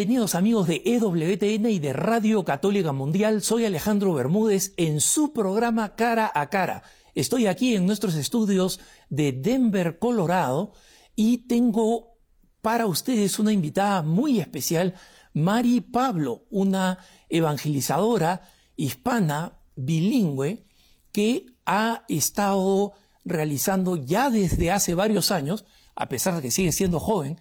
Bienvenidos amigos de EWTN y de Radio Católica Mundial. Soy Alejandro Bermúdez en su programa Cara a Cara. Estoy aquí en nuestros estudios de Denver, Colorado, y tengo para ustedes una invitada muy especial, Mari Pablo, una evangelizadora hispana bilingüe que ha estado realizando ya desde hace varios años, a pesar de que sigue siendo joven,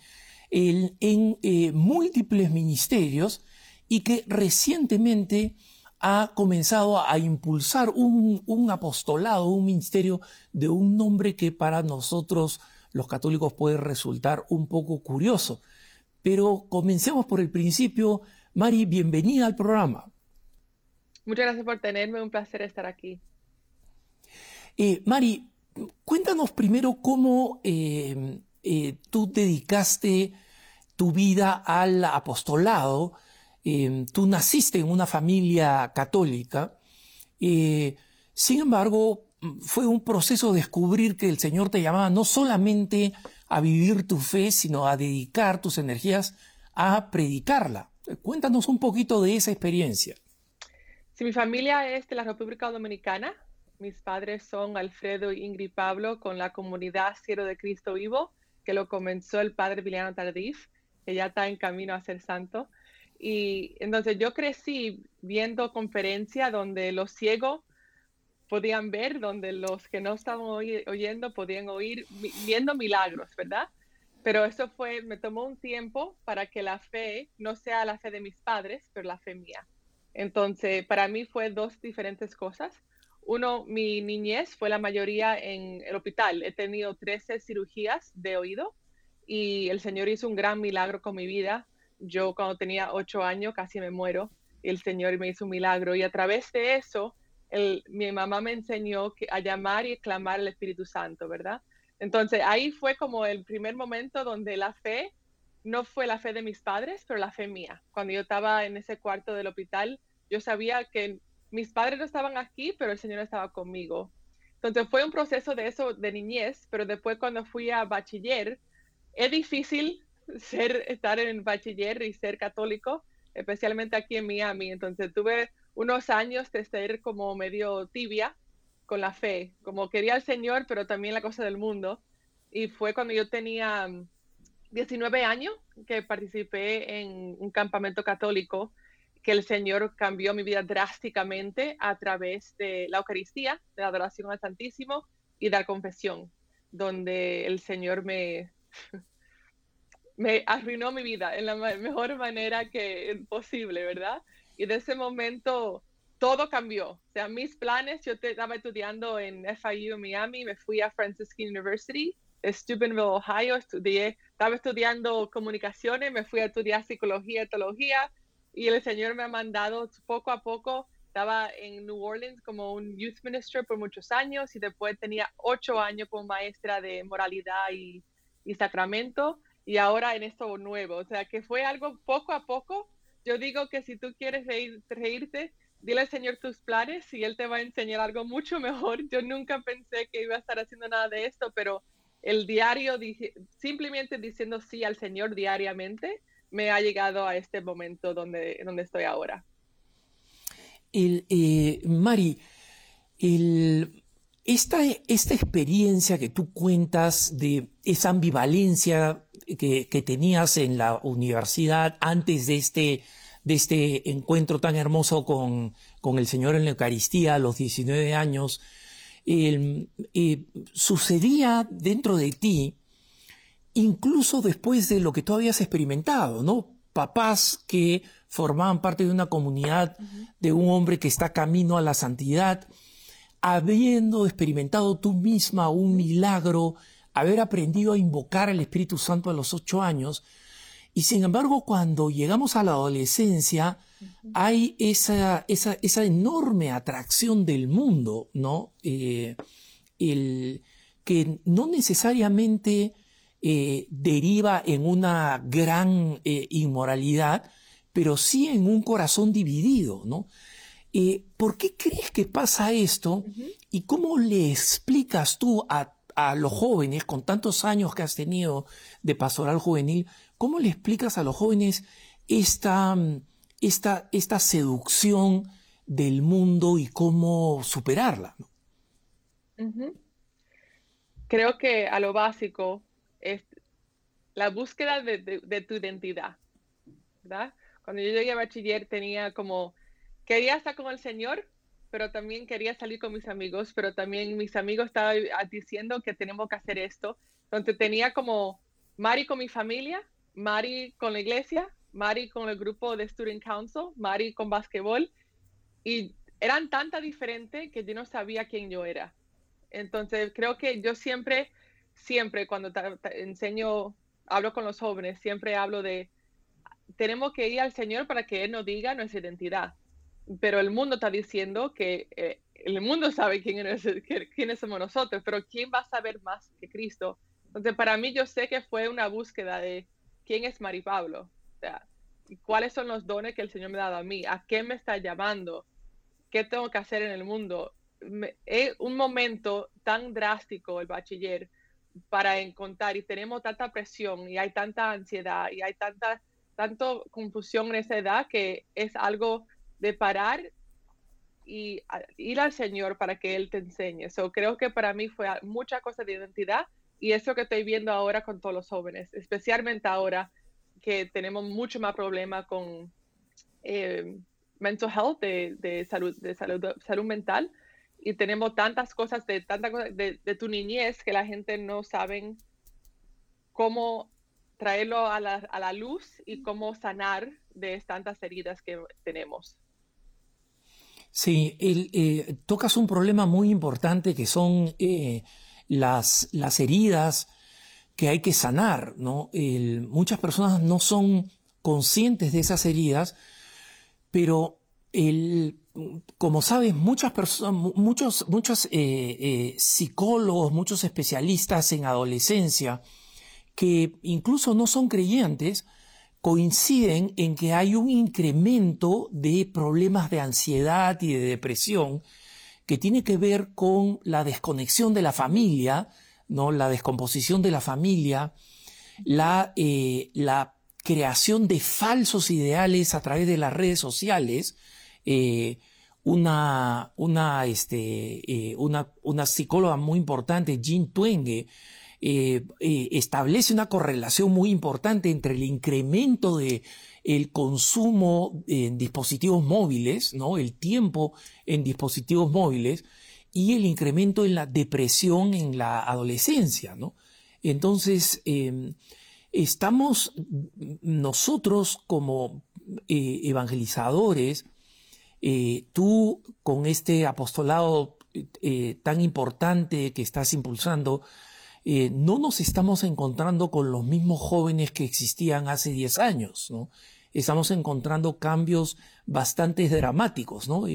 en eh, múltiples ministerios y que recientemente ha comenzado a impulsar un, un, apostolado, un ministerio de un nombre que para nosotros los católicos puede resultar un poco curioso. Pero comencemos por el principio. Mari, bienvenida al programa. Muchas gracias por tenerme, un placer estar aquí. Eh, Mari, cuéntanos primero cómo eh, eh, tú dedicaste tu vida al apostolado. tú naciste en una familia católica. sin embargo, fue un proceso de descubrir que el Señor te llamaba no solamente a vivir tu fe, sino a dedicar tus energías a predicarla. Cuéntanos un poquito de esa experiencia. Si mi familia es de la República Dominicana. Mis padres son Alfredo y Ingrid Pablo con la comunidad Cielo de Cristo Vivo, que lo comenzó el padre Viliano Tardif, que ya está en camino a ser santo. Y entonces yo crecí viendo conferencias donde los ciegos podían ver, donde los que no estaban oyendo podían oír, viendo milagros, ¿verdad? Pero eso fue, me tomó un tiempo para que la fe no sea la fe de mis padres, pero la fe mía. Entonces, para mí fue dos diferentes cosas. Uno, mi niñez fue la mayoría en el hospital. He tenido 13 cirugías de oído y el Señor hizo un gran milagro con mi vida. Yo cuando tenía 8 años casi me muero el Señor me hizo un milagro. Y a través de eso, mi mamá me enseñó a llamar y clamar al Espíritu Santo, ¿verdad? Entonces ahí fue como el primer momento donde la fe no fue la fe de mis padres, pero la fe mía. Cuando yo estaba en ese cuarto del hospital, yo sabía que mis padres no estaban aquí, pero el Señor estaba conmigo. Entonces fue un proceso de eso de niñez, pero después cuando fui a bachiller, es difícil estar en bachiller y ser católico, especialmente aquí en Miami. Entonces tuve unos años de ser como medio tibia con la fe, como quería el Señor, pero también la cosa del mundo. Y fue cuando yo tenía 19 mm, años que participé en un campamento católico que el Señor cambió mi vida drásticamente a través de la Eucaristía, de la adoración al Santísimo y de la confesión, donde el Señor me, arruinó mi vida en la mejor manera que posible, ¿verdad? Y de ese momento todo cambió. O sea, mis planes, yo estaba estudiando en FIU Miami, me fui a Franciscan University Steubenville, Ohio, estudié, estaba estudiando comunicaciones, me fui a estudiar psicología, etología, y el Señor me ha mandado poco a poco. Estaba en New Orleans como un youth minister por muchos años y después tenía ocho años como maestra de moralidad y, y sacramento y ahora en esto nuevo. O sea, que fue algo poco a poco yo digo que si tú quieres reírte, dile al Señor tus planes y Él te va a enseñar algo mucho mejor. Yo nunca pensé que iba a estar haciendo nada de esto, pero el diario, simplemente diciendo sí al Señor diariamente, me ha llegado a este momento donde, donde estoy ahora. El, eh, Mari, esta, esta experiencia que tú cuentas de esa ambivalencia que, tenías en la universidad antes de este, de este encuentro tan hermoso con, con el Señor en la Eucaristía a los 19 años, eh, sucedía dentro de ti incluso después de lo que tú habías experimentado, ¿no? Papás que formaban parte de una comunidad de un hombre que está camino a la santidad, habiendo experimentado tú misma un milagro haber aprendido a invocar al Espíritu Santo a los ocho años, y sin embargo cuando llegamos a la adolescencia hay esa, esa, esa, enorme atracción del mundo, ¿no? Eh, el, que no necesariamente eh, deriva en una gran eh, inmoralidad, pero sí en un corazón dividido, ¿no? ¿Por qué crees que pasa esto? ¿Y cómo le explicas tú a a los jóvenes, con tantos años que has tenido de pastoral juvenil, ¿cómo le explicas a los jóvenes esta, esta, esta seducción del mundo y cómo superarla. Creo que a lo básico la búsqueda de, tu identidad, ¿verdad? Cuando yo llegué a bachiller tenía como, quería estar con el Señor, pero también quería salir con mis amigos, pero también mis amigos estaban diciendo que tenemos que hacer esto. Entonces tenía como Mari con mi familia, Mari con la iglesia, Mari con el grupo de Student Council, Mari con básquetbol, y eran tanta diferentes que yo no sabía quién yo era. Entonces creo que yo siempre, siempre cuando enseño, hablo con los jóvenes, siempre hablo de, tenemos que ir al Señor para que Él nos diga nuestra identidad. Pero el mundo está diciendo que eh, el mundo sabe quién es, quiénes somos nosotros, pero ¿quién va a saber más que Cristo? Entonces, para mí, yo sé que fue una búsqueda de quién es Mari Pablo, o cuáles son los dones que el Señor me ha dado a mí, a qué me está llamando, qué tengo que hacer en el mundo. es un momento tan drástico el bachiller para encontrar y tenemos tanta presión y hay tanta ansiedad y hay tanta tanto confusión en esa edad que es algo de parar y ir al Señor para que Él te enseñe. So, creo que para mí fue mucha cosa de identidad y eso que estoy viendo ahora con todos los jóvenes, especialmente ahora que tenemos mucho más problema con eh, mental health, de, salud, de salud, salud mental, y tenemos tantas cosas de, tanta de, de, tu niñez que la gente no sabe cómo traerlo a la, a la luz y cómo sanar de tantas heridas que tenemos. Sí, eh, tocas un problema muy importante que son eh, las, las heridas que hay que sanar, ¿no? muchas personas no son conscientes de esas heridas, pero el, como sabes, muchas personas, muchos, muchos eh, eh, psicólogos, muchos especialistas en adolescencia, que incluso no son creyentes, coinciden en que hay un incremento de problemas de ansiedad y de depresión que tiene que ver con la desconexión de la familia, ¿no? la descomposición de la familia, la, eh, la creación de falsos ideales a través de las redes sociales. Eh, una, una, este, eh, una, una, psicóloga muy importante, Jean Twenge, establece una correlación muy importante entre el incremento de el consumo en dispositivos móviles, ¿no? el tiempo en dispositivos móviles y el incremento en la depresión en la adolescencia. ¿no? Entonces, em, estamos nosotros como eh, evangelizadores, eh, tú con este apostolado eh, tan importante que estás impulsando, no nos estamos encontrando con los mismos jóvenes que existían hace 10 años, ¿no? estamos encontrando cambios bastante dramáticos, ¿no?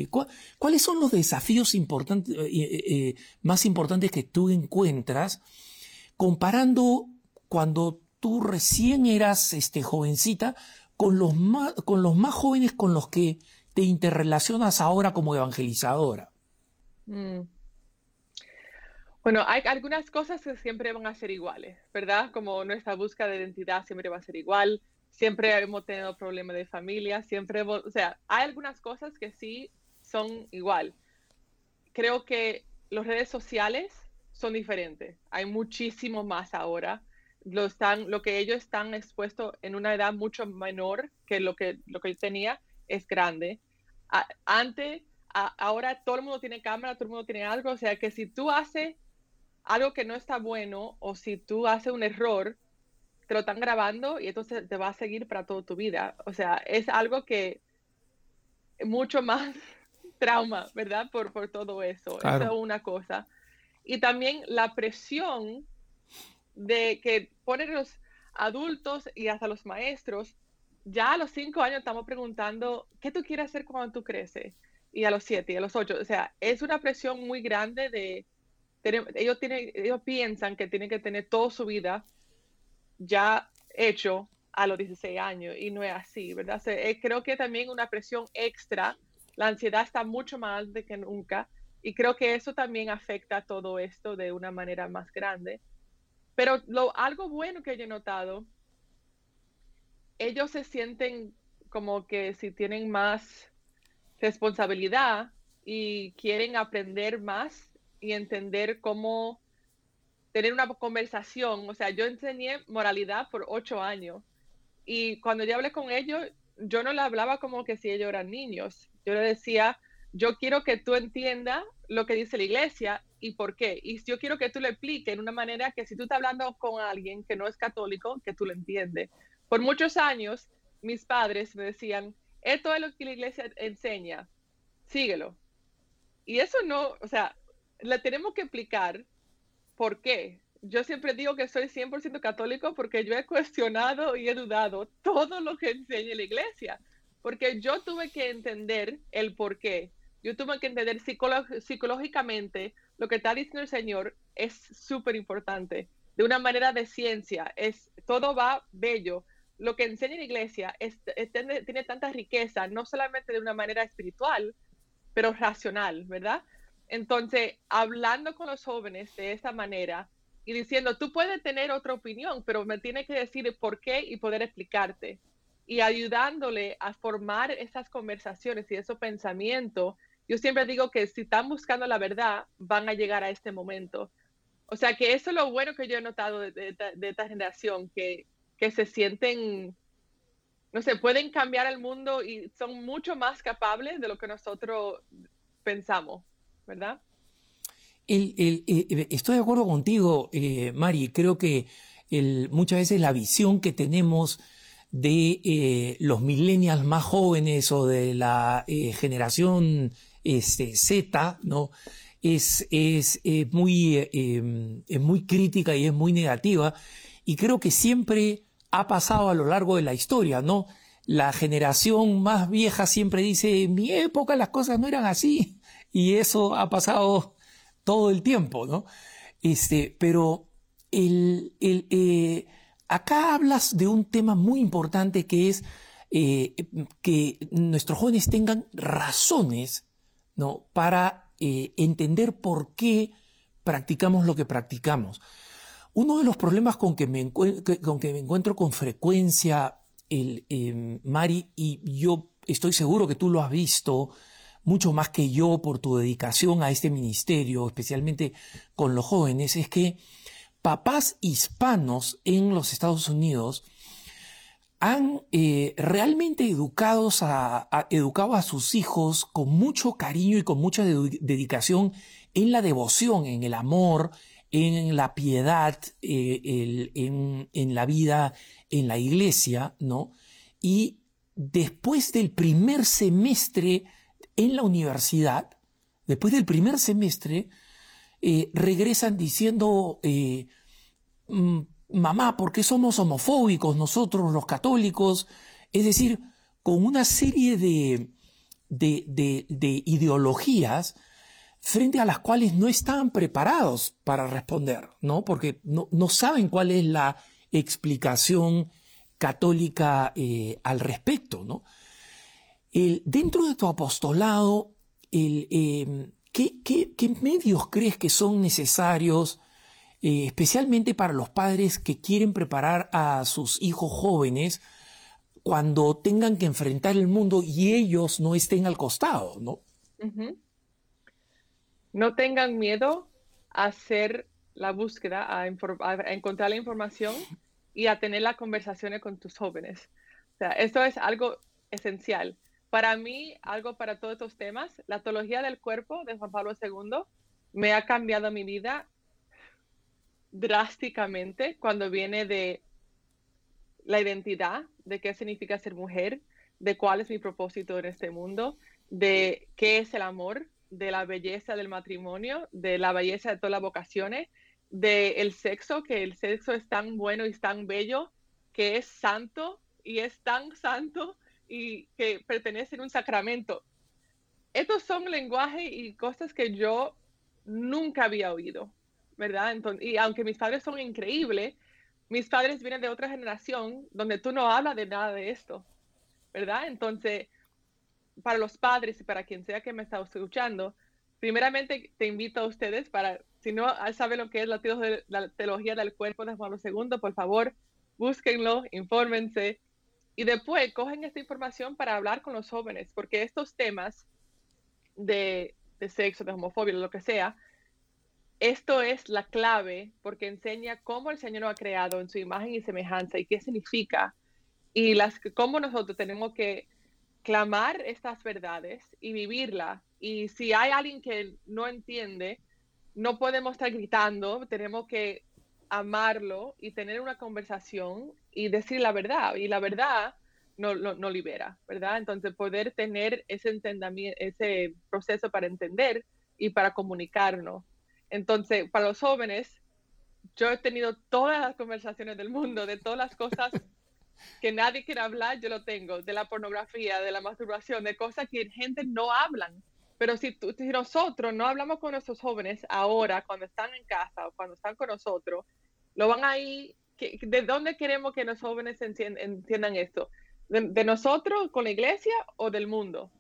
¿Cuáles son los desafíos importantes, eh, eh, eh, más importantes que tú encuentras comparando cuando tú recién eras este, jovencita con los, con los más jóvenes con los que te interrelacionas ahora como evangelizadora? Mm. Bueno, hay algunas cosas que siempre van a ser iguales, ¿verdad? Como nuestra búsqueda de identidad siempre va a ser igual siempre hemos tenido problemas de familia, siempre, o sea, hay algunas cosas que sí son igual. Creo que las redes sociales son diferentes, hay muchísimo más ahora. Lo, están, lo que ellos están expuestos en una edad mucho menor que lo que, lo que yo tenía es grande. antes, ahora todo el mundo tiene cámara, todo el mundo tiene algo, o sea que si tú haces algo que no está bueno o si tú haces un error, te lo están grabando y entonces te va a seguir para toda tu vida. O sea, es algo que mucho más trauma, ¿verdad? Por, por todo eso. Eso es una cosa. Y también la presión de que ponen los adultos y hasta los maestros, ya a los cinco años estamos preguntando, ¿qué tú quieres hacer cuando tú creces? Y a los siete, y a los ocho. O sea, es una presión muy grande de... Ellos, tienen, ellos piensan que tienen que tener toda su vida ya hecho a los 16 años y no es así, ¿verdad? Eh, creo que también una presión extra, la ansiedad está mucho más alta que nunca y creo que eso también afecta todo esto de una manera más grande. Pero lo, algo bueno que yo he notado, ellos se sienten como que si tienen más responsabilidad y quieren aprender más y entender cómo tener una conversación. O sea, yo enseñé moralidad por ocho años y cuando yo hablé con ellos, yo no le hablaba como que si ellos eran niños. Yo le decía, yo quiero que tú entiendas lo que dice la iglesia y por qué. Y yo quiero que tú le expliques en una manera que si tú estás hablando con alguien que no es católico, que tú lo entiendes. Por muchos años, mis padres me decían, esto es lo que la iglesia enseña, síguelo. Y eso no, o sea, le tenemos que explicar por qué. Yo siempre digo que soy 100% católico porque yo he cuestionado y he dudado todo lo que enseña la iglesia, porque yo tuve que entender el por qué yo tuve que entender psicológicamente lo que está diciendo el Señor es súper importante, de una manera de ciencia, es, todo va bello. Lo que enseña la iglesia es, tiene, tiene, tanta riqueza, no solamente de una manera espiritual, pero racional, ¿verdad? Entonces, hablando con los jóvenes de esta manera y diciendo, tú puedes tener otra opinión, pero me tiene que decir por qué y poder explicarte. Y ayudándole a formar esas conversaciones y esos pensamientos yo siempre digo que si están buscando la verdad, van a llegar a este momento. O sea que eso es lo bueno que yo he notado de, esta generación, que, que, se sienten, no sé, pueden cambiar el mundo y son mucho más capaces de lo que nosotros pensamos, ¿verdad? estoy de acuerdo contigo, eh, Mari. Creo que muchas veces la visión que tenemos de eh, los millennials más jóvenes o de la eh, generación este, Z, ¿no? Es, es, muy, em, es muy crítica y es muy negativa. Y creo que siempre ha pasado a lo largo de la historia, ¿no? La generación más vieja siempre dice, en mi época las cosas no eran así. Y eso ha pasado todo el tiempo, ¿no? Este, pero el, el, eh, acá hablas de un tema muy importante que es eh, que nuestros jóvenes tengan razones ¿no? para eh, entender por qué practicamos lo que practicamos. Uno de los problemas con que me, encuentro con frecuencia, el, em, Mari, y yo estoy seguro que tú lo has visto mucho más que yo por tu dedicación a este ministerio, especialmente con los jóvenes, es que papás hispanos en los Estados Unidos han eh, realmente educado a sus hijos con mucho cariño y con mucha dedicación en la devoción, en el amor, en la piedad, eh, en, la vida en la iglesia, ¿no? Y después del primer semestre en la universidad, después del primer semestre, eh, regresan diciendo, mm, mamá, ¿por qué somos homofóbicos nosotros los católicos? Es decir, con una serie de, de, ideologías frente a las cuales no están preparados para responder, ¿no? Porque no, saben cuál es la explicación católica eh, al respecto, ¿no? dentro de tu apostolado, eh, ¿qué, qué, medios crees que son necesarios eh, especialmente para los padres que quieren preparar a sus hijos jóvenes cuando tengan que enfrentar el mundo y ellos no estén al costado, ¿no? No tengan miedo a hacer la búsqueda, a, encontrar la información y a tener las conversaciones con tus jóvenes. O sea, esto es algo esencial. Para mí, algo para todos estos temas, la teología del cuerpo de Juan Pablo II me ha cambiado mi vida drásticamente cuando viene de la identidad, de qué significa ser mujer, de cuál es mi propósito en este mundo, de qué es el amor, de la belleza del matrimonio, de la belleza de todas las vocaciones, del el sexo, que el sexo es tan bueno y tan bello, que es santo y es tan santo y que pertenece a un sacramento. Estos son lenguajes y cosas que yo nunca había oído. ¿verdad? y aunque mis padres son increíbles, mis padres vienen de otra generación donde tú no hablas de nada de esto, ¿verdad? Entonces, para los padres y para quien sea que me está escuchando, primeramente te invito a ustedes para, si no saben lo que es la, teología del cuerpo de Juan II, por favor, búsquenlo, infórmense. Y después cogen esta información para hablar con los jóvenes, porque estos temas de, de sexo, de homofobia, lo que sea, esto es la clave porque enseña cómo el Señor nos ha creado en su imagen y semejanza y qué significa y las, cómo nosotros tenemos que clamar estas verdades y vivirla. Y si hay alguien que no entiende, no podemos estar gritando, tenemos que amarlo y tener una conversación y decir la verdad. Y la verdad no, no, libera, ¿verdad? Entonces poder tener ese entendimiento, ese proceso para entender y para comunicarnos. Entonces, para los jóvenes, yo he tenido todas las conversaciones del mundo, de todas las cosas que nadie quiere hablar, yo lo tengo, de la pornografía, de la masturbación, de cosas que gente no hablan. Pero si, si nosotros no hablamos con nuestros jóvenes ahora, cuando están en casa o cuando están con nosotros, lo van ahí, ¿de dónde queremos que los jóvenes entiendan esto? ¿De, nosotros con la iglesia o del mundo?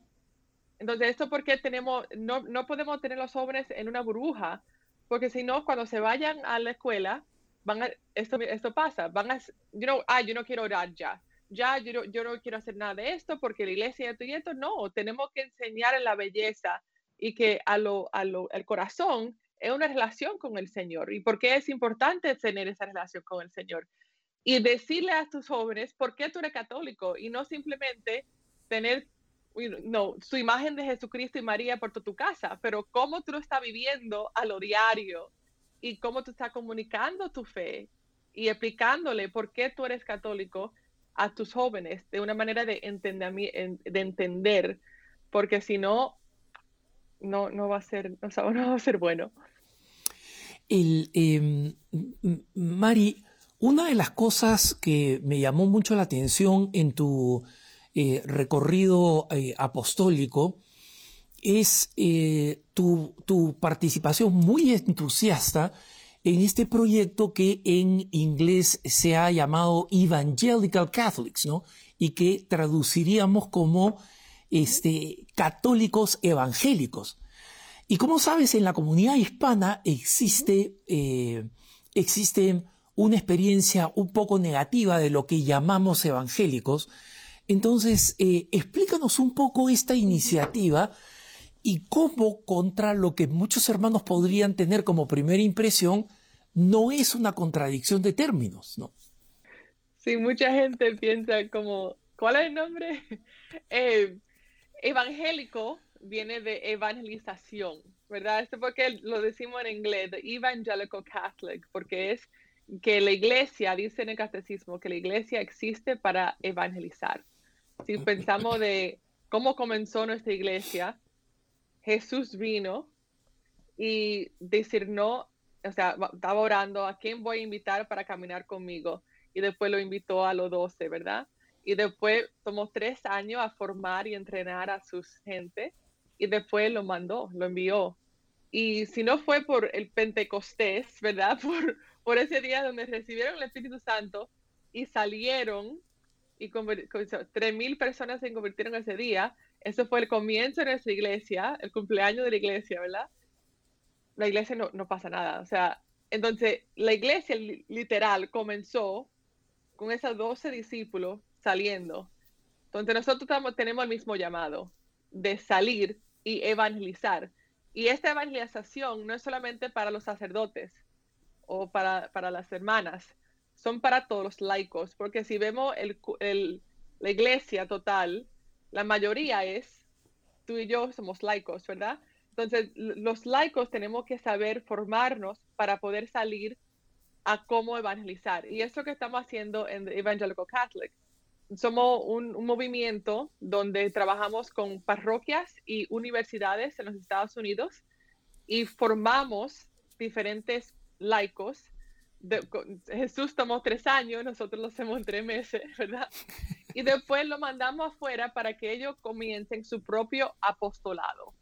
Entonces, esto porque tenemos, no, no podemos tener los jóvenes en una burbuja, porque si no, cuando se vayan a la escuela, van a, esto, esto pasa, van a, you know, ah, yo no quiero orar ya, ya yo no, yo no quiero hacer nada de esto porque la iglesia y esto y esto, no, tenemos que enseñar en la belleza y que a lo, a lo, el corazón es una relación con el Señor. Y por qué es importante tener esa relación con el Señor. Y decirle a tus jóvenes por qué tú eres católico y no simplemente tener no, su imagen de Jesucristo y María por tu casa, pero cómo tú lo estás viviendo a lo diario y cómo tú estás comunicando tu fe y explicándole por qué tú eres católico a tus jóvenes de una manera de, entender, de entender, porque si no, no, no, va a ser, no, va a ser bueno. El, em, Mari, una de las cosas que me llamó mucho la atención en tu eh, recorrido eh, apostólico es eh, tu, participación muy entusiasta en este proyecto que en inglés se ha llamado Evangelical Catholics, ¿no? Y que traduciríamos como este, católicos evangélicos. Y como sabes, en la comunidad hispana existe, existe una experiencia un poco negativa de lo que llamamos evangélicos, entonces, eh, explícanos un poco esta iniciativa y cómo contra lo que muchos hermanos podrían tener como primera impresión, no es una contradicción de términos, ¿no? Sí, mucha gente piensa como, ¿cuál es el nombre? Eh, evangélico viene de evangelización, ¿verdad? Esto porque lo decimos en inglés, the evangelical Catholic, porque es que la iglesia, dice en el catecismo, que la iglesia existe para evangelizar si pensamos de cómo comenzó nuestra iglesia, Jesús vino y no, o sea, estaba orando a quién voy a invitar para caminar conmigo. Y después lo invitó a los doce, ¿verdad? Y después tomó tres años a formar y entrenar a sus gente. Y después lo mandó, lo envió. Y si no fue por el Pentecostés, ¿verdad? Por, por ese día donde recibieron el Espíritu Santo y salieron y tres mil personas se convirtieron ese día. Eso fue el comienzo de nuestra iglesia, el cumpleaños de la iglesia, ¿verdad? La iglesia no, no pasa nada. O sea, entonces la iglesia literal comenzó con esos 12 discípulos saliendo. Entonces nosotros tenemos el mismo llamado de salir y evangelizar. Y esta evangelización no es solamente para los sacerdotes o para, para las hermanas, son para todos los laicos, porque si vemos el, la iglesia total, la mayoría es, tú y yo somos laicos, ¿verdad? Entonces, los laicos tenemos que saber formarnos para poder salir a cómo evangelizar. Y eso que estamos haciendo en Evangelical Catholic. Somos un, movimiento donde trabajamos con parroquias y universidades en los Estados Unidos y formamos diferentes laicos Jesús tomó tres años, nosotros lo hacemos en tres meses, ¿verdad? Y después lo mandamos afuera para que ellos comiencen su propio apostolado.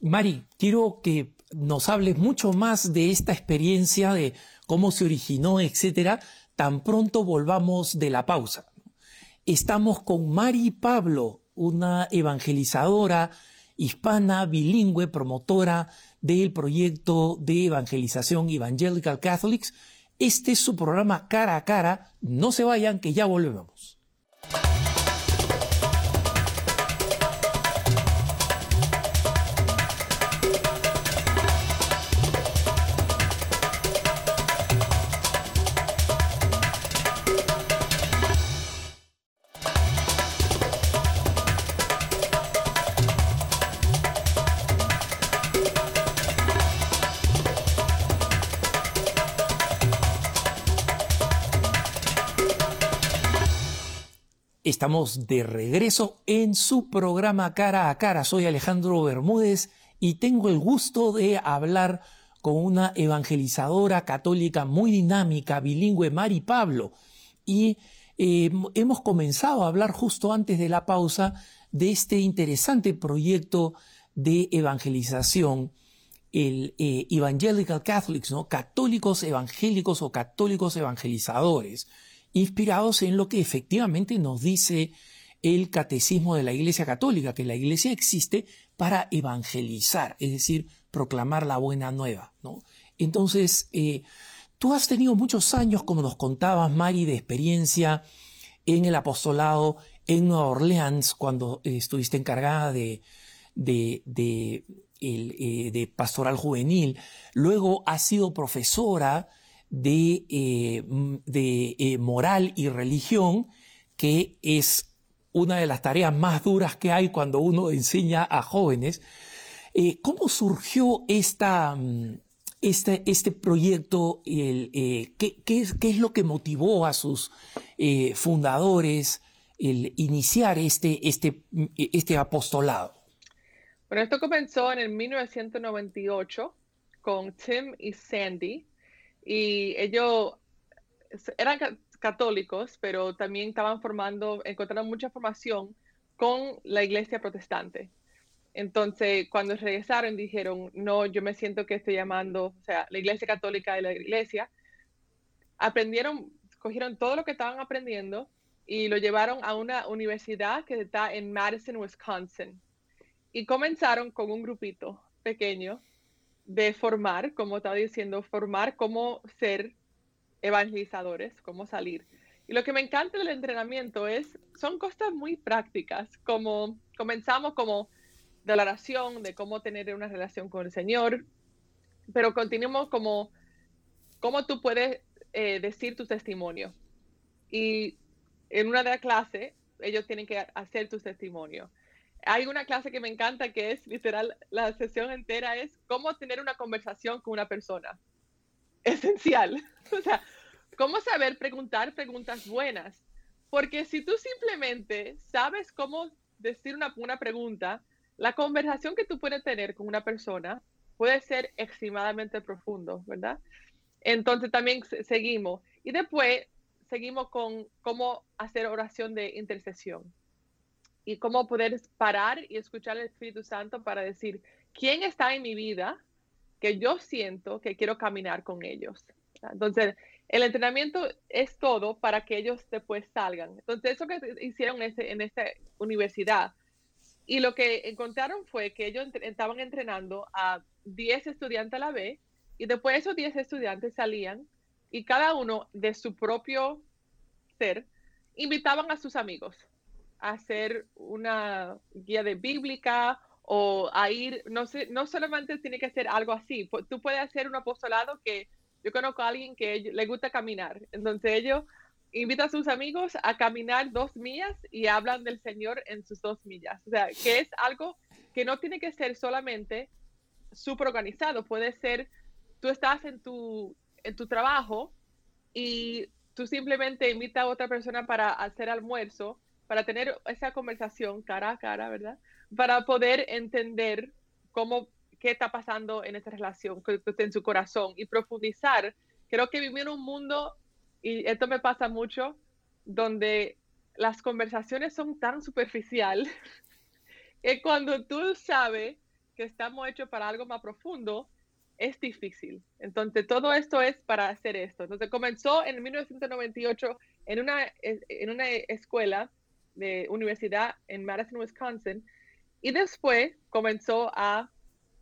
Mari, quiero que nos hables mucho más de esta experiencia, de cómo se originó, etcétera, tan pronto volvamos de la pausa. Estamos con Mari Pablo, una evangelizadora hispana, bilingüe, promotora del proyecto de evangelización Evangelical Catholics, este es su programa cara a cara. No se vayan, que ya volvemos. Estamos de regreso en su programa Cara a Cara. Soy Alejandro Bermúdez y tengo el gusto de hablar con una evangelizadora católica muy dinámica, bilingüe, Mari Pablo. Y eh, hemos comenzado a hablar justo antes de la pausa de este interesante proyecto de evangelización, el eh, Evangelical Catholics, ¿no? Católicos evangélicos o católicos evangelizadores inspirados en lo que efectivamente nos dice el catecismo de la Iglesia Católica, que la Iglesia existe para evangelizar, es decir, proclamar la buena nueva. ¿no? Entonces, eh, tú has tenido muchos años, como nos contabas, Mari, de experiencia en el apostolado en Nueva Orleans, cuando eh, estuviste encargada de, de, de, eh, de pastoral juvenil. Luego has sido profesora de, eh, de eh, moral y religión, que es una de las tareas más duras que hay cuando uno enseña a jóvenes. Eh, ¿Cómo surgió esta, mm, este, este proyecto? ¿qué, qué, es, ¿qué, es, lo que motivó a sus fundadores el iniciar este, este, este apostolado? Bueno, esto comenzó en el 1998 con Tim y Sandy, y ellos eran católicos, pero también estaban formando, encontraron mucha formación con la iglesia protestante. Entonces, cuando regresaron, dijeron, no, yo me siento que estoy llamando, o sea, la iglesia católica de la iglesia. Aprendieron, cogieron todo lo que estaban aprendiendo y lo llevaron a una universidad que está en Madison, Wisconsin. Y comenzaron con un grupito pequeño de formar, como estaba diciendo, formar cómo ser evangelizadores, cómo salir. Y lo que me encanta del entrenamiento es, son cosas muy prácticas, como comenzamos como de la oración, de cómo tener una relación con el Señor, pero continuamos como cómo tú puedes eh, decir tu testimonio. Y en una de las clases, ellos tienen que hacer tu testimonio hay una clase que me encanta que es literal, la sesión entera es cómo tener una conversación con una persona. Esencial. O sea, cómo saber preguntar preguntas buenas. Porque si tú simplemente sabes cómo decir una, una pregunta, la conversación que tú puedes tener con una persona puede ser extremadamente profundo, ¿verdad? Entonces también seguimos. Y después seguimos con cómo hacer oración de intercesión y cómo poder parar y escuchar al Espíritu Santo para decir, ¿quién está en mi vida que yo siento que quiero caminar con ellos? Entonces, el entrenamiento es todo para que ellos después salgan. Entonces, eso que hicieron en, esta universidad. Y lo que encontraron fue que ellos estaban entrenando a 10 estudiantes a la vez y después esos 10 estudiantes salían y cada uno de su propio ser invitaban a sus amigos hacer una guía de bíblica o a ir, no sé, no solamente tiene que ser algo así, tú puedes hacer un apostolado que yo conozco a alguien que le gusta caminar, entonces ellos invitan a sus amigos a caminar dos millas y hablan del Señor en sus dos millas, o sea, que es algo que no tiene que ser solamente súper organizado, puede ser, tú estás en tu, en tu trabajo y tú simplemente invitas a otra persona para hacer almuerzo para tener esa conversación cara a cara, ¿verdad? Para poder entender cómo, qué está pasando en esa relación, en su corazón y profundizar. Creo que vivir en un mundo, y esto me pasa mucho, donde las conversaciones son tan superficial que cuando tú sabes que estamos hechos para algo más profundo, es difícil. Entonces, todo esto es para hacer esto. Entonces, comenzó en 1998 en una, en una escuela de universidad en Madison, Wisconsin, y después comenzó a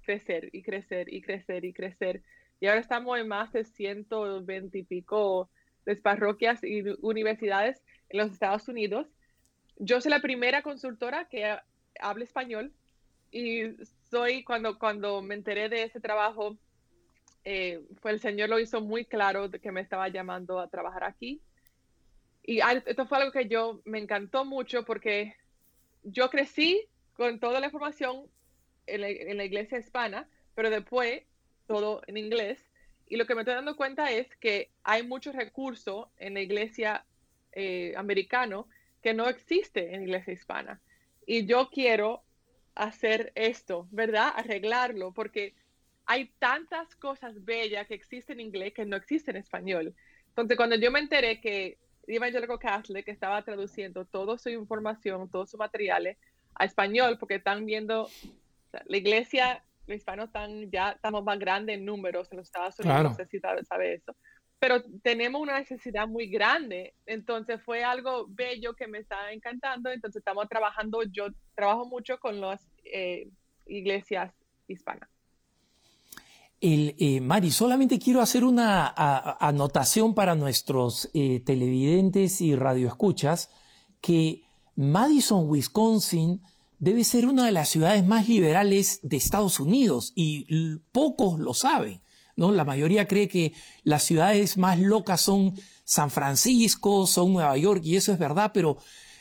crecer y crecer y crecer y crecer. Y ahora estamos en más de 120 y pico de parroquias y universidades en los Estados Unidos. Yo soy la primera consultora que habla español y soy, cuando, cuando me enteré de ese trabajo, eh, fue el Señor lo hizo muy claro de que me estaba llamando a trabajar aquí y esto fue algo que yo me encantó mucho porque yo crecí con toda la información en la, iglesia hispana, pero después todo en inglés. Y lo que me estoy dando cuenta es que hay muchos recursos en la iglesia eh, americano que no existe en iglesia hispana. Y yo quiero hacer esto, ¿verdad? Arreglarlo, porque hay tantas cosas bellas que existen en inglés que no existen en español. Entonces, cuando yo me enteré que Evangelical Catholic estaba traduciendo toda su información, todos sus materiales a español, porque están viendo, la iglesia, los hispanos están ya, estamos más grandes en números en los Estados Unidos, no sé si sabe eso, pero tenemos una necesidad muy grande, entonces fue algo bello que me está encantando, entonces estamos trabajando, yo trabajo mucho con las eh, iglesias hispanas. El, eh, Mari, solamente quiero hacer una anotación para nuestros eh, televidentes y radioescuchas que Madison, Wisconsin, debe ser una de las ciudades más liberales de Estados Unidos y pocos lo saben. ¿no? La mayoría cree que las ciudades más locas son San Francisco, son Nueva York, y eso es verdad, pero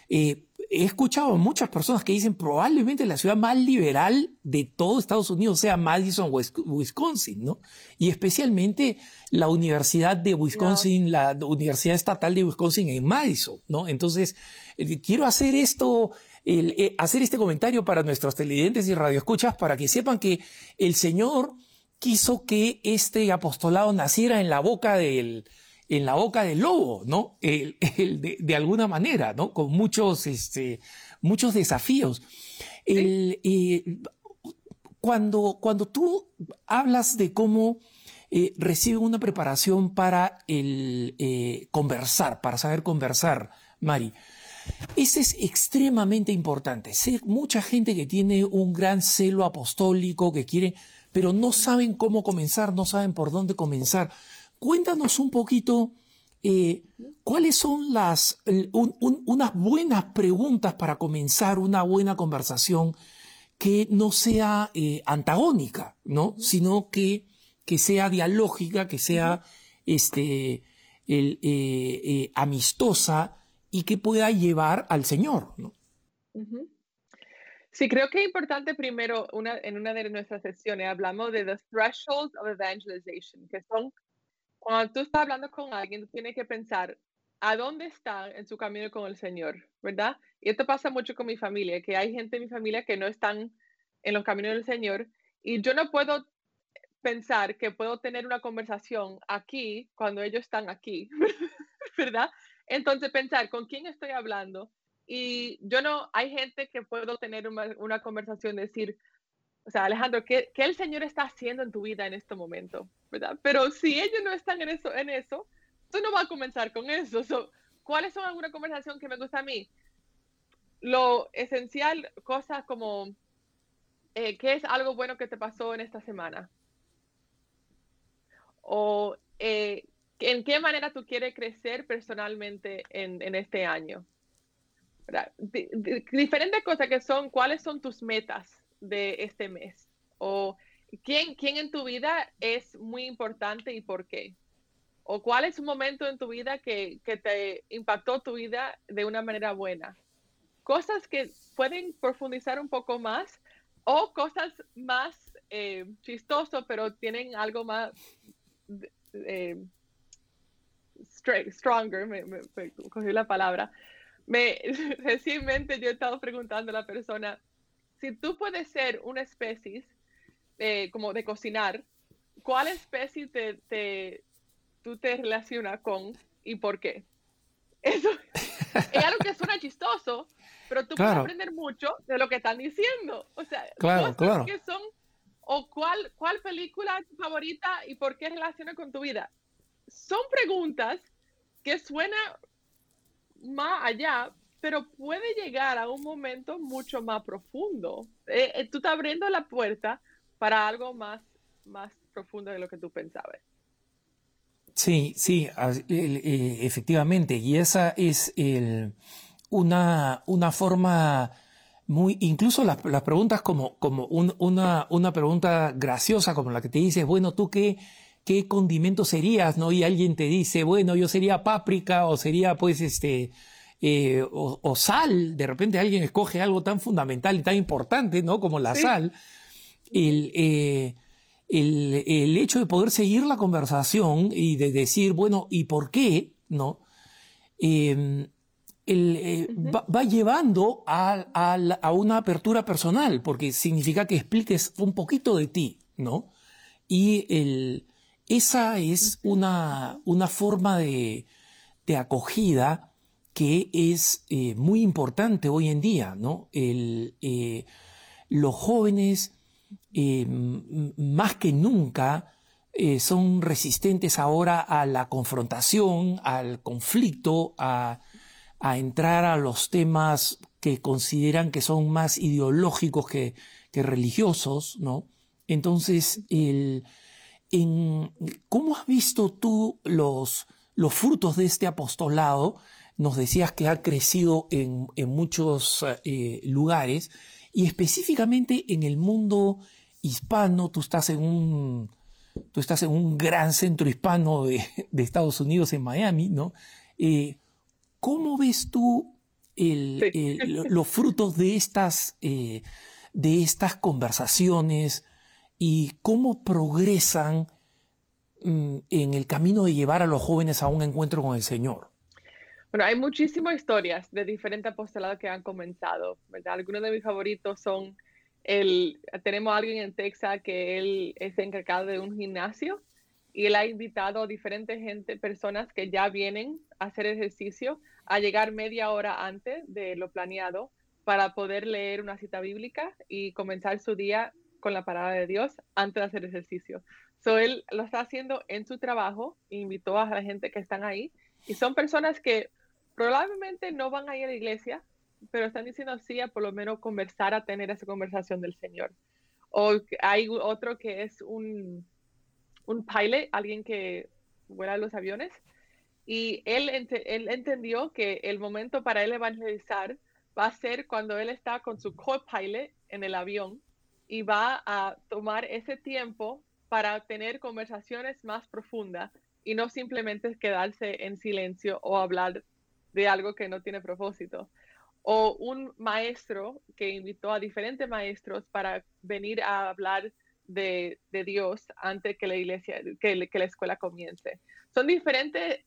eh, he escuchado a muchas personas que dicen probablemente la ciudad más liberal de todo Estados Unidos sea Madison, Wisconsin, ¿no? Y especialmente la Universidad de Wisconsin, la Universidad Estatal de Wisconsin en Madison, ¿no? Entonces, eh, quiero hacer esto, eh, hacer este comentario para nuestros televidentes y radioescuchas para que sepan que el Señor quiso que este apostolado naciera en la boca del, en la boca del lobo, ¿no? de, alguna manera, ¿no? Con muchos, este, muchos desafíos. Eh, cuando, cuando tú hablas de cómo eh, recibe una preparación para el eh, conversar, para saber conversar, Mari, eso es extremadamente importante. Sé mucha gente que tiene un gran celo apostólico, que quiere, pero no saben cómo comenzar, no saben por dónde comenzar. Cuéntanos un poquito eh, cuáles son las unas buenas preguntas para comenzar una buena conversación que no sea eh, antagónica, ¿no? Sino que, que sea dialógica, que sea este, eh, amistosa y que pueda llevar al Señor, ¿no? Sí, creo que es importante primero, una, en una de nuestras sesiones hablamos de the thresholds of evangelization, que son cuando tú estás hablando con alguien, tienes que pensar a dónde está en su camino con el Señor, ¿verdad? Y esto pasa mucho con mi familia, que hay gente en mi familia que no están en los caminos del Señor y yo no puedo pensar que puedo tener una conversación aquí cuando ellos están aquí, ¿verdad? Entonces pensar con quién estoy hablando y yo no, hay gente que puedo tener una, una conversación, decir, o sea, Alejandro, ¿qué, ¿qué, el Señor está haciendo en tu vida en este momento? ¿Verdad? Pero si ellos no están en eso, en eso tú no vas a comenzar con eso. ¿Cuáles son alguna conversación que me gusta a mí? Lo esencial, cosas como, eh, ¿qué es algo bueno que te pasó en esta semana? O eh, en qué manera tú quieres crecer personalmente en, en este año. diferentes cosas que son, ¿cuáles son tus metas? de este mes? ¿O quién, quién en tu vida es muy importante y por qué? ¿O cuál es un momento en tu vida que, te impactó tu vida de una manera buena? Cosas que pueden profundizar un poco más o cosas más eh, chistosas, pero tienen algo más eh, stronger, me, me, cogí la palabra. Me, recientemente yo he estado preguntando a la persona, si tú puedes ser una especie eh, como de cocinar, ¿cuál especie te, tú te relacionas con y por qué? Eso es algo que suena chistoso, pero tú puedes aprender mucho de lo que están diciendo. O sea, claro, claro. que son, o cuál, cuál película es tu favorita y por qué relaciona con tu vida. Son preguntas que suenan más allá, pero puede llegar a un momento mucho más profundo. Eh, eh, tú estás abriendo la puerta para algo más, más profundo de lo que tú pensabas. Sí, sí, eh, efectivamente. Y esa es una, una forma muy, incluso las, preguntas como, como una, una pregunta graciosa como la que te dices, bueno, ¿tú qué, qué condimento serías? ¿No? Y alguien te dice, bueno, yo sería páprica o sería pues este, eh, o, sal, de repente alguien escoge algo tan fundamental y tan importante, ¿no? Como la sal, eh, el, el, hecho de poder seguir la conversación y de decir, bueno, ¿y por qué? ¿No? Em, eh, va, llevando a, una apertura personal, porque significa que expliques un poquito de ti, ¿no? Y el, esa es una, una forma de, acogida que es eh, muy importante hoy en día, ¿no? El, los jóvenes, más que nunca, son resistentes ahora a la confrontación, al conflicto, a, entrar a los temas que consideran que son más ideológicos que, religiosos, ¿no? Entonces, el, en, ¿cómo has visto tú los, los frutos de este apostolado? Nos decías que ha crecido en, muchos eh, lugares y específicamente en el mundo hispano, tú estás en un, tú estás en un gran centro hispano de, Estados Unidos, en Miami, ¿no? Eh, ¿Cómo ves tú los frutos de estas, eh, de estas conversaciones y cómo progresan mm, en el camino de llevar a los jóvenes a un encuentro con el Señor? Bueno, hay muchísimas historias de diferentes apostolados que han comenzado. Algunos de mis favoritos son el, tenemos a alguien en Texas que él es encargado de un gimnasio y él ha invitado a diferentes gente, personas que ya vienen a hacer ejercicio a llegar media hora antes de lo planeado para poder leer una cita bíblica y comenzar su día con la palabra de Dios antes de hacer ejercicio. So, él lo está haciendo en su trabajo, invitó a la gente que están ahí y son personas que probablemente no van a ir a la iglesia, pero están diciendo sí a por lo menos conversar, a tener esa conversación del Señor. O hay otro que es un, un pilot, alguien que vuela los aviones, y él, él entendió que el momento para él evangelizar va a ser cuando él está con su co-pilot en el avión y va a tomar ese tiempo para tener conversaciones más profundas y no simplemente quedarse en silencio o hablar de algo que no tiene propósito. O un maestro que invitó a diferentes maestros para venir a hablar de, Dios antes que la iglesia, que, que la escuela comience. Son diferentes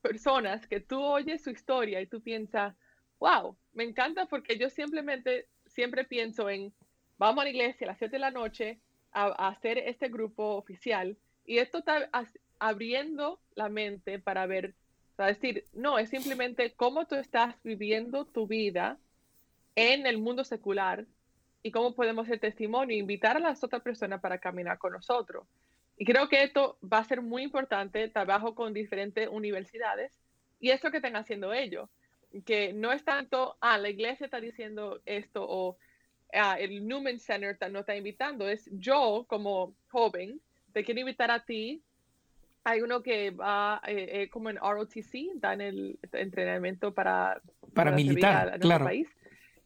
personas que tú oyes su historia y tú piensas, wow, me encanta porque yo simplemente siempre pienso en, vamos a la iglesia a las 7 de la noche a, hacer este grupo oficial y esto está abriendo la mente para ver, para decir, no, es simplemente cómo tú estás viviendo tu vida en el mundo secular y cómo podemos ser testimonio e invitar a las otras personas para caminar con nosotros. Y creo que esto va a ser muy importante, trabajo con diferentes universidades y esto que están haciendo ellos, que no es tanto, ah, la iglesia está diciendo esto o ah, el Newman Center no está invitando, es yo como joven, te quiero invitar a ti. Hay uno que va eh, eh, como en ROTC, da en el entrenamiento para, para, militar, claro. país.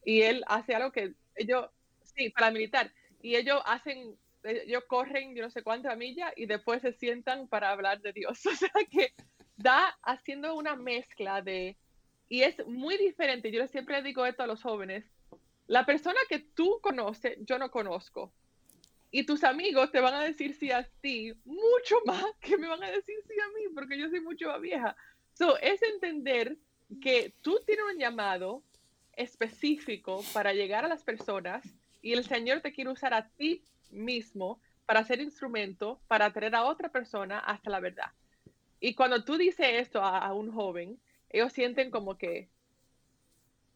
Y él hace algo que ellos, sí, para militar. Y ellos hacen ellos corren yo no sé cuántas millas y después se sientan para hablar de Dios. O sea que da haciendo una mezcla de... Y es muy diferente, yo siempre digo esto a los jóvenes, la persona que tú conoces, yo no conozco. Y tus amigos te van a decir sí a ti mucho más que me van a decir sí a mí, porque yo soy mucho más vieja. So, es entender que tú tienes un llamado específico para llegar a las personas y el Señor te quiere usar a ti mismo para ser instrumento para traer a otra persona hasta la verdad. Y cuando tú dices esto a, un joven, ellos sienten como que,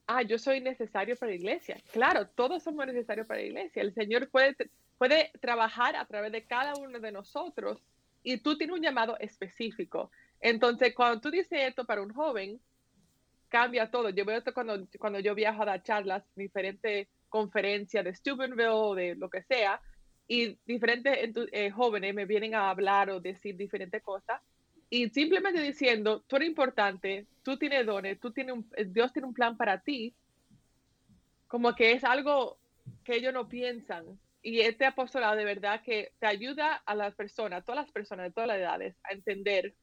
ah, yo soy necesario para la iglesia. Claro, todos somos necesarios para la iglesia. El Señor puede, puede trabajar a través de cada uno de nosotros y tú tienes un llamado específico. Entonces, cuando tú dices esto para un joven, cambia todo. Yo veo esto cuando, cuando yo viajo a dar charlas, diferentes conferencias de Steubenville de lo que sea, y diferentes eh, jóvenes me vienen a hablar o decir diferentes cosas y simplemente diciendo, tú eres importante, tú tienes dones, tú tienes un, eh, Dios tiene un plan para ti, como que es algo que ellos no piensan. Y este apostolado de verdad que te ayuda a las personas, a todas las personas de todas las edades, a entender,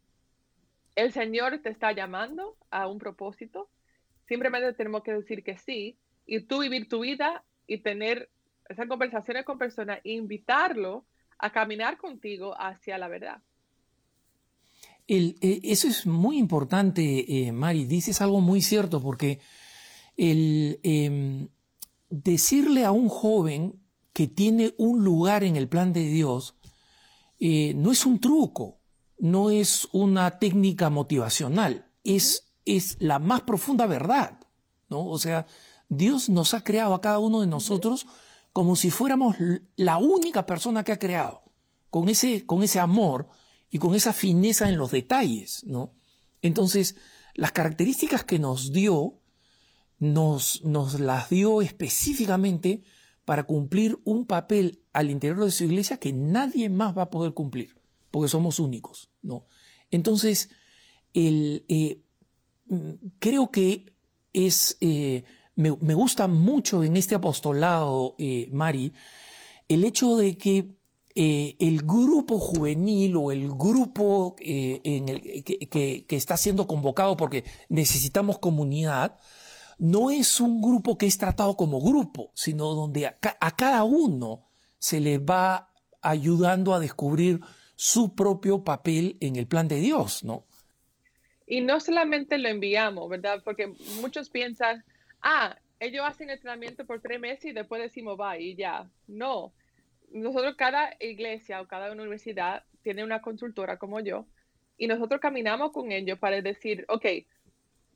el Señor te está llamando a un propósito, simplemente tenemos que decir que sí, y tú vivir tu vida y tener esas conversaciones con personas e invitarlo a caminar contigo hacia la verdad. Eh, eso es muy importante, eh, Mari. Dices algo muy cierto porque el em, decirle a un joven que tiene un lugar en el plan de Dios eh, no es un truco, no es una técnica motivacional, es, es la más profunda verdad, ¿no? O sea, Dios nos ha creado a cada uno de nosotros como si fuéramos la única persona que ha creado, con ese, con ese amor y con esa fineza en los detalles, ¿no? Entonces, las características que nos dio, nos, nos las dio específicamente para cumplir un papel al interior de su iglesia que nadie más va a poder cumplir, porque somos únicos, ¿no? Entonces, eh, creo que es, eh, me, gusta mucho en este apostolado, eh, Mari, el hecho de que el grupo juvenil o el grupo que, está siendo convocado porque necesitamos comunidad, no es un grupo que es tratado como grupo, sino donde a, cada uno se le va ayudando a descubrir su propio papel en el plan de Dios, ¿no? Y no solamente lo enviamos, ¿verdad? Porque muchos piensan, ah, ellos hacen entrenamiento por tres meses y después decimos, va, y ya. No. Nosotros, cada iglesia o cada universidad tiene una consultora como yo, y nosotros caminamos con ellos para decir, ok,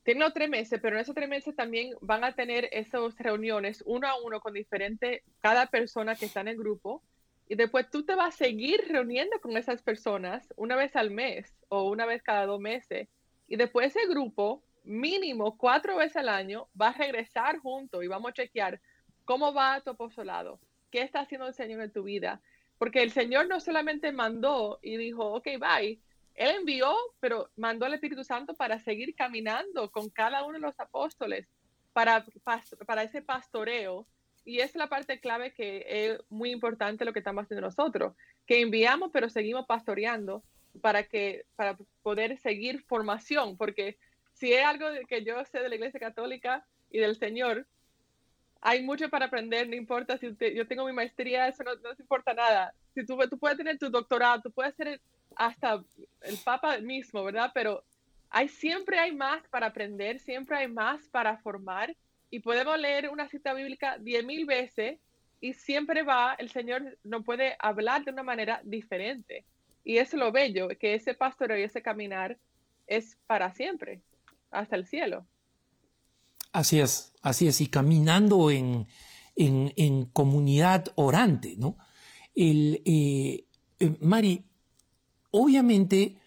tienen los tres meses, pero en esos tres meses también van a tener esas reuniones uno a uno con diferente, cada persona que está en el grupo. Y después tú te vas a seguir reuniendo con esas personas una vez al mes o una vez cada dos meses. Y después ese grupo, mínimo cuatro veces al año, va a regresar junto y vamos a chequear cómo va tu apostolado, qué está haciendo el Señor en tu vida. Porque el Señor no solamente mandó y dijo, ok, bye, él envió, pero mandó al Espíritu Santo para seguir caminando con cada uno de los apóstoles para, para ese pastoreo. Y es la parte clave que es muy importante lo que estamos haciendo nosotros, que enviamos, pero seguimos pastoreando para, que, para poder seguir formación, porque si es algo que yo sé de la Iglesia Católica y del Señor, hay mucho para aprender, no importa si yo tengo mi maestría, eso no, no importa nada. Si tú, tú puedes tener tu doctorado, tú puedes ser hasta el Papa mismo, ¿verdad? Pero siempre hay más para aprender, siempre hay más para formar y podemos leer una cita bíblica diez mil veces y siempre va, el Señor nos puede hablar de una manera diferente. Y es lo bello, que ese pastoreo y ese caminar es para siempre, hasta el cielo. Así es, así es, y caminando en, en, comunidad orante, ¿no? El, eh, eh, Mari, obviamente,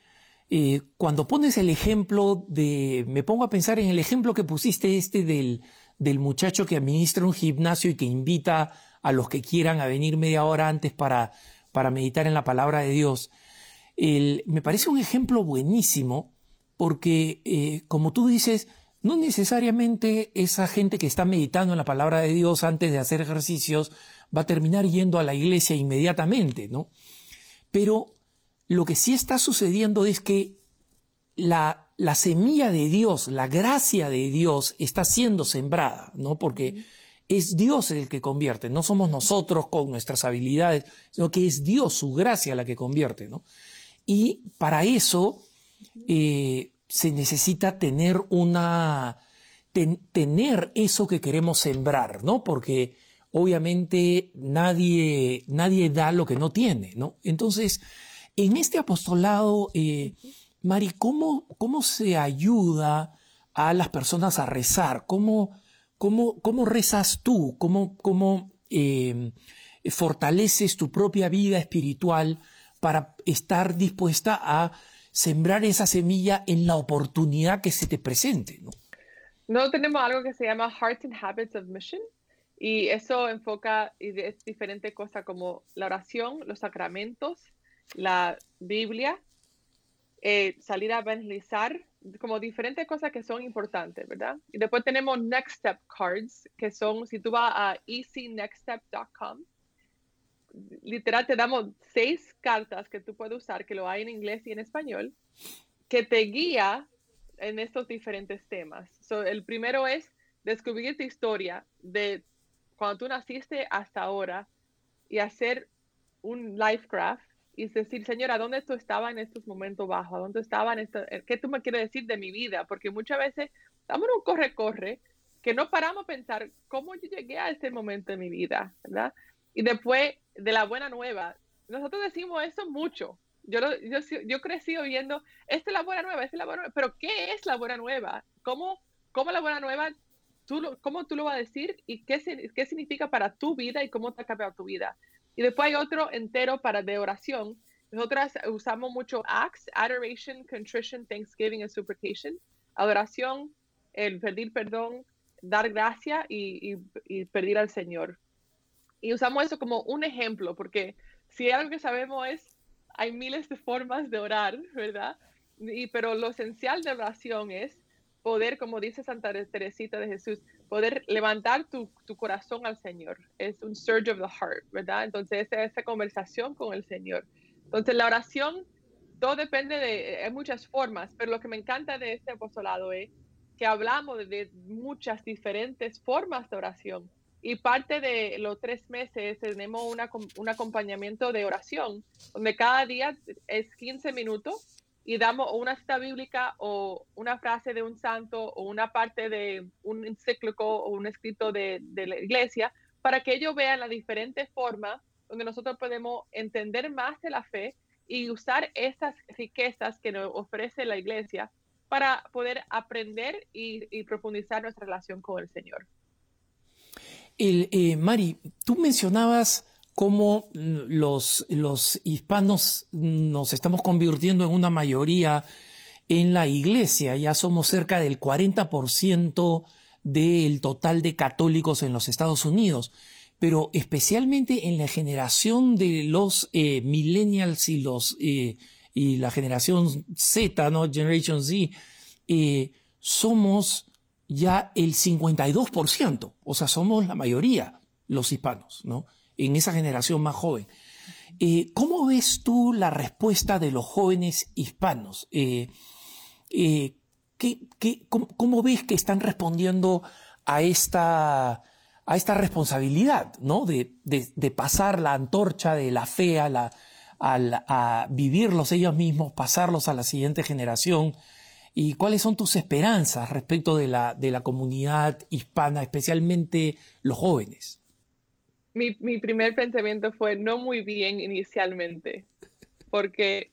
eh, cuando pones el ejemplo de, me pongo a pensar en el ejemplo que pusiste este del, del muchacho que administra un gimnasio y que invita a los que quieran a venir media hora antes para, para meditar en la palabra de Dios. me parece un ejemplo buenísimo porque, eh, como tú dices, no necesariamente esa gente que está meditando en la palabra de Dios antes de hacer ejercicios va a terminar yendo a la iglesia inmediatamente, ¿no? Pero lo que sí está sucediendo es que la, la, semilla de Dios, la gracia de Dios está siendo sembrada, ¿no? Porque es Dios el que convierte, no somos nosotros con nuestras habilidades, sino que es Dios, su gracia la que convierte, ¿no? Y para eso eh, se necesita tener una, tener eso que queremos sembrar, ¿no? Porque obviamente nadie, nadie da lo que no tiene, ¿no? Entonces, en este apostolado, eh, Mari, ¿cómo, ¿cómo, se ayuda a las personas a rezar? ¿Cómo, cómo, cómo rezas tú? ¿Cómo, cómo em, fortaleces tu propia vida espiritual para estar dispuesta a sembrar esa semilla en la oportunidad que se te presente? ¿no? tenemos algo que se llama Hearts and Habits of Mission. Y eso enfoca y es diferente como la oración, los sacramentos, la Biblia, eh, salir a evangelizar, como diferentes cosas que son importantes, ¿verdad? Y después tenemos Next Step Cards, que son, si tú vas a easynextstep.com, literal te damos seis cartas que tú puedes usar, que lo hay en inglés y en español, que te guía en estos diferentes temas. el primero es descubrir tu historia de cuando tú naciste hasta ahora y hacer un life graph y decir, Señora, ¿dónde tú estabas en estos momentos bajos? ¿Dónde estaba en esto? Eh, ¿Qué tú me quieres decir de mi vida? Porque muchas veces en un corre-corre que no paramos a pensar cómo yo llegué a este momento de mi vida, ¿verdad? Y después de la buena nueva, nosotros decimos eso mucho. Yo, lo, yo, yo crecí oyendo, esta es la buena nueva, esta es la buena nueva, pero ¿qué es la buena nueva? ¿Cómo, cómo la buena nueva, tú lo, cómo tú lo vas a decir y qué, qué significa para tu vida y cómo te ha cambiado tu vida? Y después hay otro entero para de oración. Nosotras usamos mucho acts, adoration, contrition, thanksgiving y supplication. Adoración, el pedir perdón, dar gracia y, y, pedir al Señor. Y usamos eso como un ejemplo, porque si algo que sabemos es, hay miles de formas de orar, ¿verdad? Y, pero lo esencial de oración es poder, como dice Santa Teresita de Jesús, poder levantar tu, tu, corazón al Señor. Es un surge of the heart, ¿verdad? Entonces, esa, esa conversación con el Señor. Entonces, la oración, todo depende de, hay muchas formas, pero lo que me encanta de este apostolado es que hablamos de, muchas diferentes formas de oración. Y parte de los tres meses tenemos una, un acompañamiento de oración, donde cada día es 15 minutos y damos una cita bíblica o una frase de un santo o una parte de un encíclico o un escrito de, de la iglesia para que ellos vean las diferentes formas donde nosotros podemos entender más de la fe y usar esas riquezas que nos ofrece la iglesia para poder aprender y, profundizar nuestra relación con el Señor. El, eh, Mari, tú mencionabas cómo los, los hispanos nos estamos convirtiendo en una mayoría en la iglesia. Ya somos cerca del 40% del total de católicos en los Estados Unidos. Pero especialmente en la generación de los eh, millennials y los eh, y la generación Z, ¿no? Generation Z, eh, somos ya el 52%. O sea, somos la mayoría los hispanos, ¿no? En esa generación más joven. Eh, ¿Cómo ves tú la respuesta de los jóvenes hispanos? Eh, eh, cómo, ves que están respondiendo a esta, responsabilidad, ¿no? De, pasar la antorcha de la fe a, a, vivirlos ellos mismos, pasarlos a la siguiente generación? ¿Y cuáles son tus esperanzas respecto de la comunidad hispana, especialmente los jóvenes? Mi, mi primer pensamiento fue no muy bien inicialmente, porque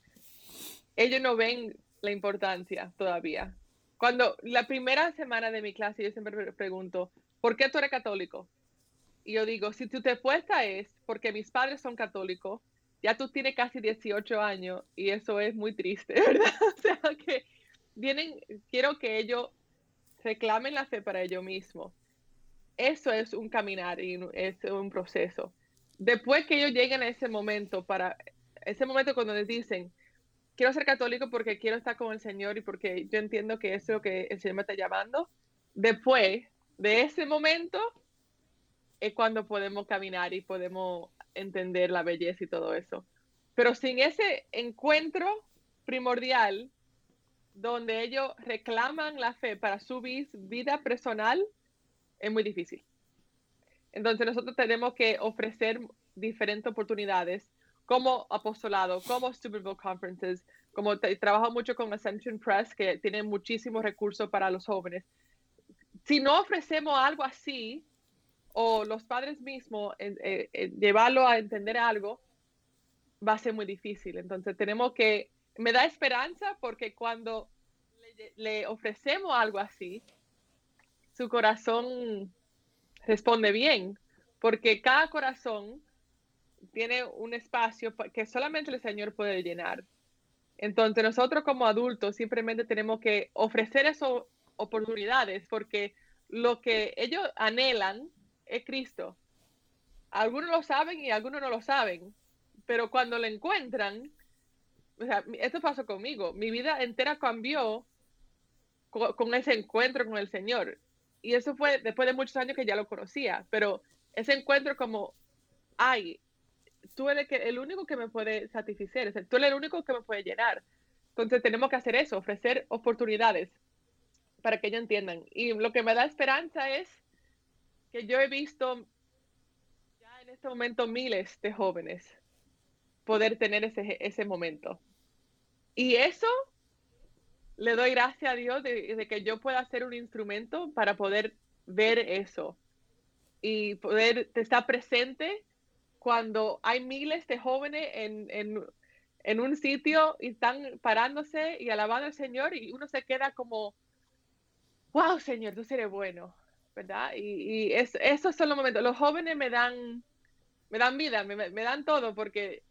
ellos no ven la importancia todavía. Cuando la primera semana de mi clase yo siempre pregunto, ¿por qué tú eres católico? Y yo digo, si tu respuesta es porque mis padres son católicos, ya tú tienes casi 18 años y eso es muy triste, ¿verdad? O sea que vienen, quiero que ellos reclamen la fe para ellos mismos eso es un caminar y es un proceso. Después que ellos lleguen a ese momento, para ese momento cuando les dicen, quiero ser católico porque quiero estar con el Señor y porque yo entiendo que eso es lo que el Señor me está llamando, después de ese momento es cuando podemos caminar y podemos entender la belleza y todo eso. Pero sin ese encuentro primordial, donde ellos reclaman la fe para su vida personal, es muy difícil. Entonces nosotros tenemos que ofrecer diferentes oportunidades como apostolado, como Super Bowl Conferences, como trabajo mucho con Ascension Press, que tiene muchísimos recursos para los jóvenes. Si no ofrecemos algo así, o los padres mismos, eh, eh, llevarlo a entender algo, va a ser muy difícil. Entonces tenemos que, me da esperanza porque cuando le ofrecemos algo así, su corazón responde bien, porque cada corazón tiene un espacio que solamente el Señor puede llenar. Entonces nosotros como adultos simplemente tenemos que ofrecer esas oportunidades porque lo que ellos anhelan es Cristo. Algunos lo saben y algunos no lo saben, pero cuando lo encuentran, o sea, esto pasó conmigo, mi vida entera cambió con ese encuentro con el Señor y eso fue después de muchos años que ya lo conocía, pero ese encuentro como, ay, tú eres el, único que me puede satisfacer, tú eres el único que me puede llenar. Entonces tenemos que hacer eso, ofrecer oportunidades para que ellos entiendan. Y lo que me da esperanza es que yo he visto ya en este momento miles de jóvenes poder tener ese, ese momento. Y eso le doy gracias a Dios de, que yo pueda ser un instrumento para poder ver eso y poder estar presente cuando hay miles de jóvenes en, en, en, un sitio y están parándose y alabando al Señor y uno se queda como, wow, Señor, tú eres bueno, ¿verdad? Y, y es, esos son los momentos. Los jóvenes me dan, me dan vida, me, me dan todo porque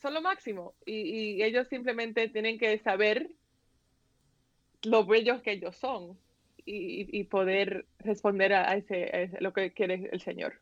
son lo máximo y, y, ellos simplemente tienen que saber lo bellos que ellos son y, poder responder a, ese, lo que quiere el Señor.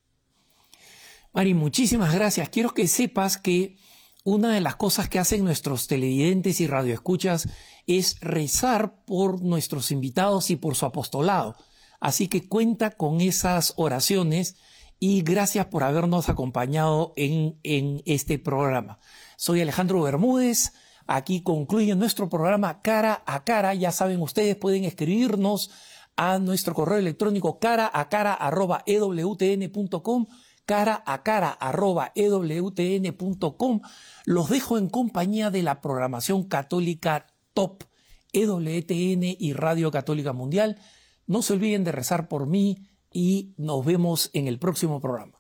Mari, muchísimas gracias. Quiero que sepas que una de las cosas que hacen nuestros televidentes y radioescuchas es rezar por nuestros invitados y por su apostolado. Así que cuenta con esas oraciones y gracias por habernos acompañado en este programa. Soy Alejandro Bermúdez. Aquí concluye nuestro programa Cara a Cara. Ya saben, ustedes pueden escribirnos a nuestro correo electrónico cara a cara arroba ewtn.com cara a cara arroba ewtn.com. Los dejo en compañía de la programación católica Top, EWTN y Radio Católica Mundial. No se olviden de rezar por mí y nos vemos en el próximo programa.